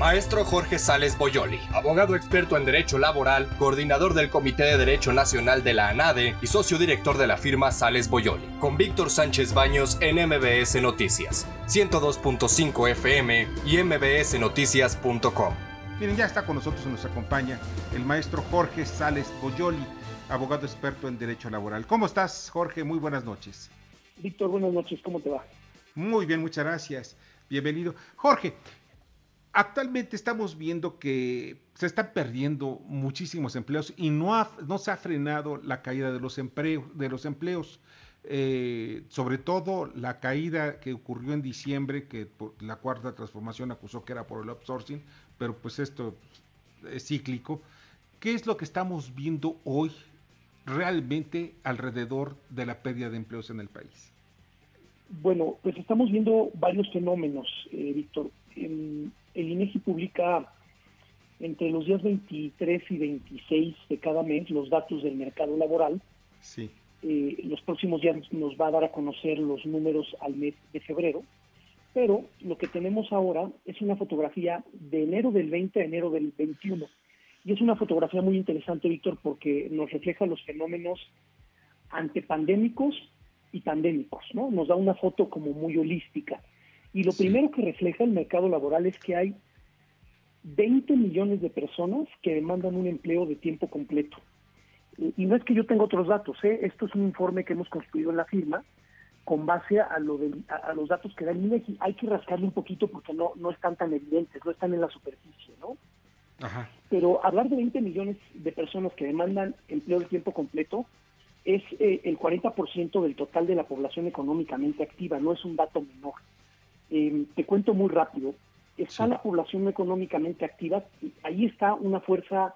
Maestro Jorge Sales Boyoli, abogado experto en Derecho Laboral, coordinador del Comité de Derecho Nacional de la ANADE y socio director de la firma Sales Boyoli, con Víctor Sánchez Baños en MBS Noticias, 102.5 FM y mbsnoticias.com. Miren, ya está con nosotros, nos acompaña el maestro Jorge Sales Boyoli, abogado experto en Derecho Laboral. ¿Cómo estás, Jorge? Muy buenas noches. Víctor, buenas noches, ¿cómo te va? Muy bien, muchas gracias. Bienvenido. Jorge, Actualmente estamos viendo que se están perdiendo muchísimos empleos y no, no se ha frenado la caída de los, empleos, de los empleos. Eh, sobre todo la caída que ocurrió en diciembre, que la cuarta transformación acusó que era por el outsourcing, pero pues esto es cíclico. ¿Qué es lo que estamos viendo hoy realmente alrededor de la pérdida de empleos en el país? Bueno, pues estamos viendo varios fenómenos, eh, Víctor publica entre los días 23 y 26 de cada mes los datos del mercado laboral. Sí. Eh, los próximos días nos va a dar a conocer los números al mes de febrero, pero lo que tenemos ahora es una fotografía de enero del 20 a enero del 21. Y es una fotografía muy interesante, Víctor, porque nos refleja los fenómenos antepandémicos y pandémicos, ¿no? Nos da una foto como muy holística. Y lo primero que refleja el mercado laboral es que hay 20 millones de personas que demandan un empleo de tiempo completo. Y no es que yo tenga otros datos, ¿eh? esto es un informe que hemos construido en la firma con base a, lo de, a, los datos que da el INEGI. Hay que rascarle un poquito porque no, no están tan evidentes, no están en la superficie, ¿no? Pero hablar de 20 millones de personas que demandan empleo de tiempo completo es eh, el 40% del total de la población económicamente activa, no es un dato menor. Eh, te cuento muy rápido. Está la población económicamente activa, ahí está una fuerza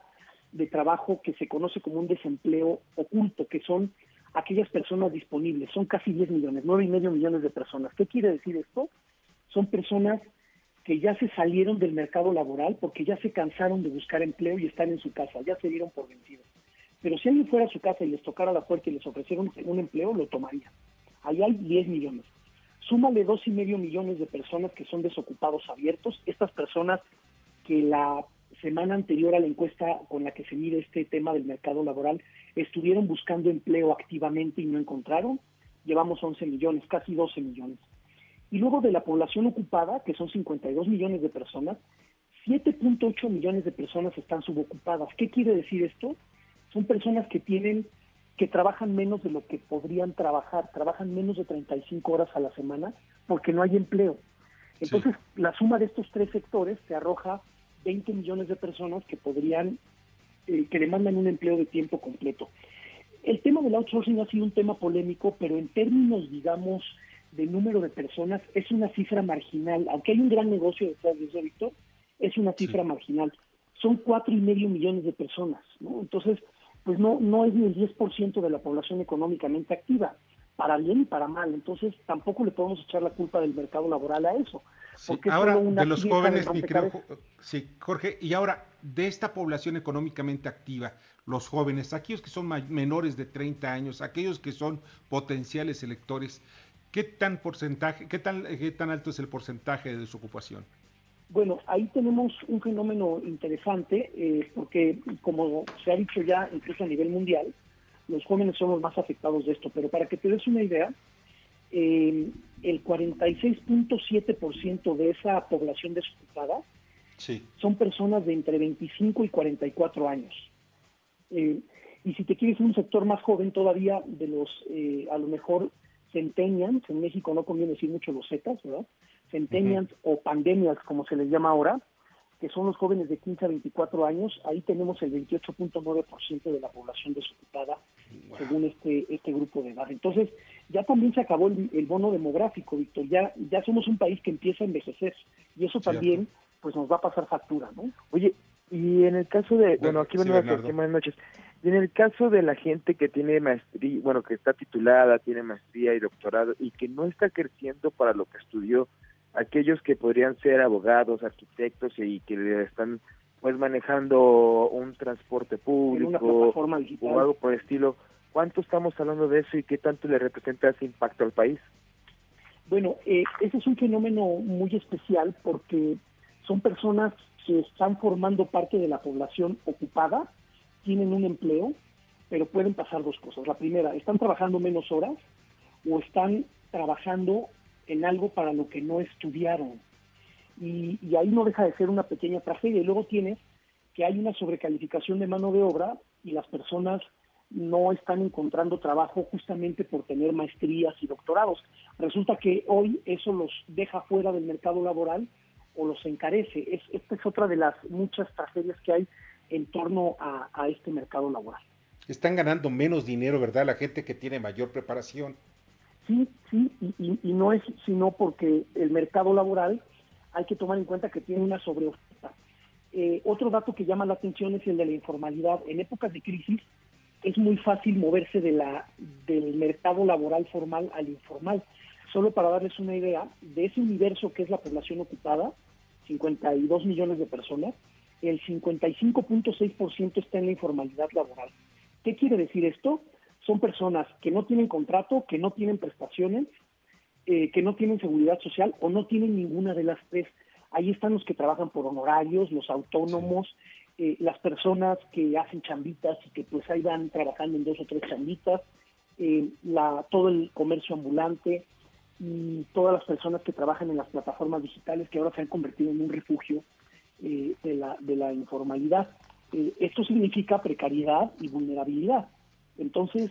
de trabajo que se conoce como un desempleo oculto, que son aquellas personas disponibles. Son casi 10 millones, nueve y medio millones de personas. ¿Qué quiere decir esto? Son personas que ya se salieron del mercado laboral porque ya se cansaron de buscar empleo y están en su casa, ya se dieron por vencidos. Pero si alguien fuera a su casa y les tocara la puerta y les ofrecieron un empleo, lo tomarían. Ahí hay 10 millones. Súmale dos y medio millones de personas que son desocupados abiertos. Estas personas que la semana anterior a la encuesta con la que se mide este tema del mercado laboral estuvieron buscando empleo activamente y no encontraron. Llevamos 11 millones, casi 12 millones. Y luego de la población ocupada, que son 52 millones de personas, 7.8 millones de personas están subocupadas. ¿Qué quiere decir esto? Son personas que tienen que trabajan menos de lo que podrían trabajar, trabajan menos de 35 horas a la semana porque no hay empleo. Entonces, la suma de estos tres sectores te arroja 20 millones de personas que podrían, eh, que demandan un empleo de tiempo completo. El tema del outsourcing ha sido un tema polémico, pero en términos, digamos, de número de personas, es una cifra marginal. Aunque hay un gran negocio detrás de eso, Víctor, es una cifra marginal. Son cuatro y medio millones de personas, ¿no? Entonces, pues no, no es ni el 10% de la población económicamente activa, para bien y para mal. Entonces tampoco le podemos echar la culpa del mercado laboral a eso. Porque ahora, de los jóvenes, mi sí, Jorge, y ahora, de esta población económicamente activa, los jóvenes, aquellos que son menores de 30 años, aquellos que son potenciales electores, ¿qué tan porcentaje, qué tan, qué tan alto es el porcentaje de desocupación? Bueno, ahí tenemos un fenómeno interesante, eh, porque como se ha dicho ya incluso a nivel mundial, los jóvenes son los más afectados de esto, pero para que te des una idea, eh, el 46.7% de esa población desocupada son personas de entre 25 y 44 años. Eh, y si te quieres un sector más joven todavía, de los, a lo mejor, centennials, en México no conviene decir mucho los zetas, ¿verdad? Centennials o pandemias, como se les llama ahora, que son los jóvenes de 15 a 24 años, ahí tenemos el 28.9% de la población desocupada, según este este grupo de edad. Entonces, ya también se acabó el, bono demográfico, Víctor, ya, ya somos un país que empieza a envejecer, y eso también pues nos va a pasar factura, ¿no? Oye, y en el caso de, bueno, aquí sí, buenas noches, y en el caso de la gente que tiene maestría, bueno, que está titulada, tiene maestría y doctorado, y que no está creciendo para lo que estudió, aquellos que podrían ser abogados, arquitectos y que están pues manejando un transporte público o algo por el estilo, ¿cuánto estamos hablando de eso y qué tanto le representa ese impacto al país? Bueno, eh, ese es un fenómeno muy especial porque son personas que están formando parte de la población ocupada, tienen un empleo, pero pueden pasar dos cosas. La primera, están trabajando menos horas o están trabajando en algo para lo que no estudiaron. Y, y, ahí no deja de ser una pequeña tragedia. Y luego tienes que hay una sobrecalificación de mano de obra y las personas no están encontrando trabajo justamente por tener maestrías y doctorados. Resulta que hoy eso los deja fuera del mercado laboral o los encarece. Es, esta es otra de las muchas tragedias que hay en torno a, este mercado laboral. Están ganando menos dinero, ¿verdad? La gente que tiene mayor preparación. Sí, sí, y, y no es sino porque el mercado laboral hay que tomar en cuenta que tiene una sobreoferta. Eh, otro dato que llama la atención es el de la informalidad. En épocas de crisis es muy fácil moverse de la, del mercado laboral formal al informal. Solo para darles una idea, de ese universo que es la población ocupada, 52 millones de personas, el 55.6% está en la informalidad laboral. ¿Qué quiere decir esto? Son personas que no tienen contrato, que no tienen prestaciones, eh, que no tienen seguridad social o no tienen ninguna de las tres. Ahí están los que trabajan por honorarios, los autónomos, eh, las personas que hacen chambitas y que pues ahí van trabajando en dos o tres chambitas, eh, la, todo el comercio ambulante y todas las personas que trabajan en las plataformas digitales que ahora se han convertido en un refugio de, la, de la informalidad. esto significa precariedad y vulnerabilidad. Entonces,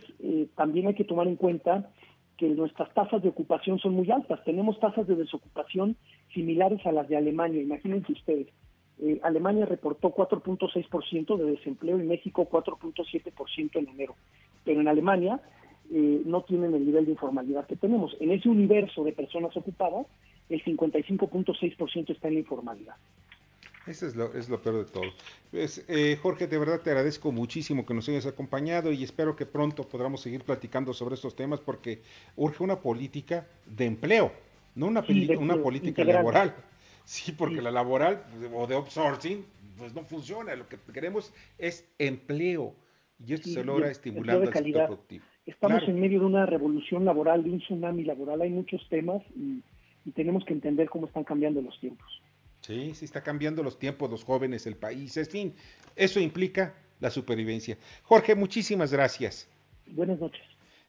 también hay que tomar en cuenta que nuestras tasas de ocupación son muy altas. Tenemos tasas de desocupación similares a las de Alemania. Imagínense ustedes, eh, Alemania reportó 4.6% de desempleo y México 4.7% en enero. Pero en Alemania eh, no tienen el nivel de informalidad que tenemos. En ese universo de personas ocupadas, el 55.6% está en la informalidad. Eso es lo, es lo peor de todo. Pues, eh, Jorge, de verdad te agradezco muchísimo que nos hayas acompañado y espero que pronto podamos seguir platicando sobre estos temas porque urge una política de empleo, no una, una política laboral. Sí, porque la laboral o de outsourcing pues no funciona. Lo que queremos es empleo y esto se logra estimulando el sector productivo. Estamos en medio de una revolución laboral, de un tsunami laboral. Hay muchos temas y, tenemos que entender cómo están cambiando los tiempos. Sí, sí está cambiando los tiempos, los jóvenes, el país, en fin, eso implica la supervivencia. Jorge, muchísimas gracias. Buenas noches.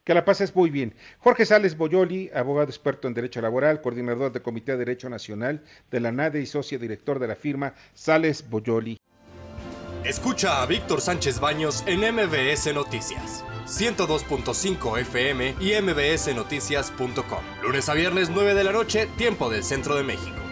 Que la pases muy bien. Jorge Sales Boyoli, abogado experto en Derecho Laboral, coordinador del Comité de Derecho Nacional de la NADE y socio director de la firma Sales Boyoli. Escucha a Víctor Sánchez Baños en MBS Noticias. 102.5 FM y mbsnoticias.com. Lunes a viernes 9 de la noche, tiempo del Centro de México.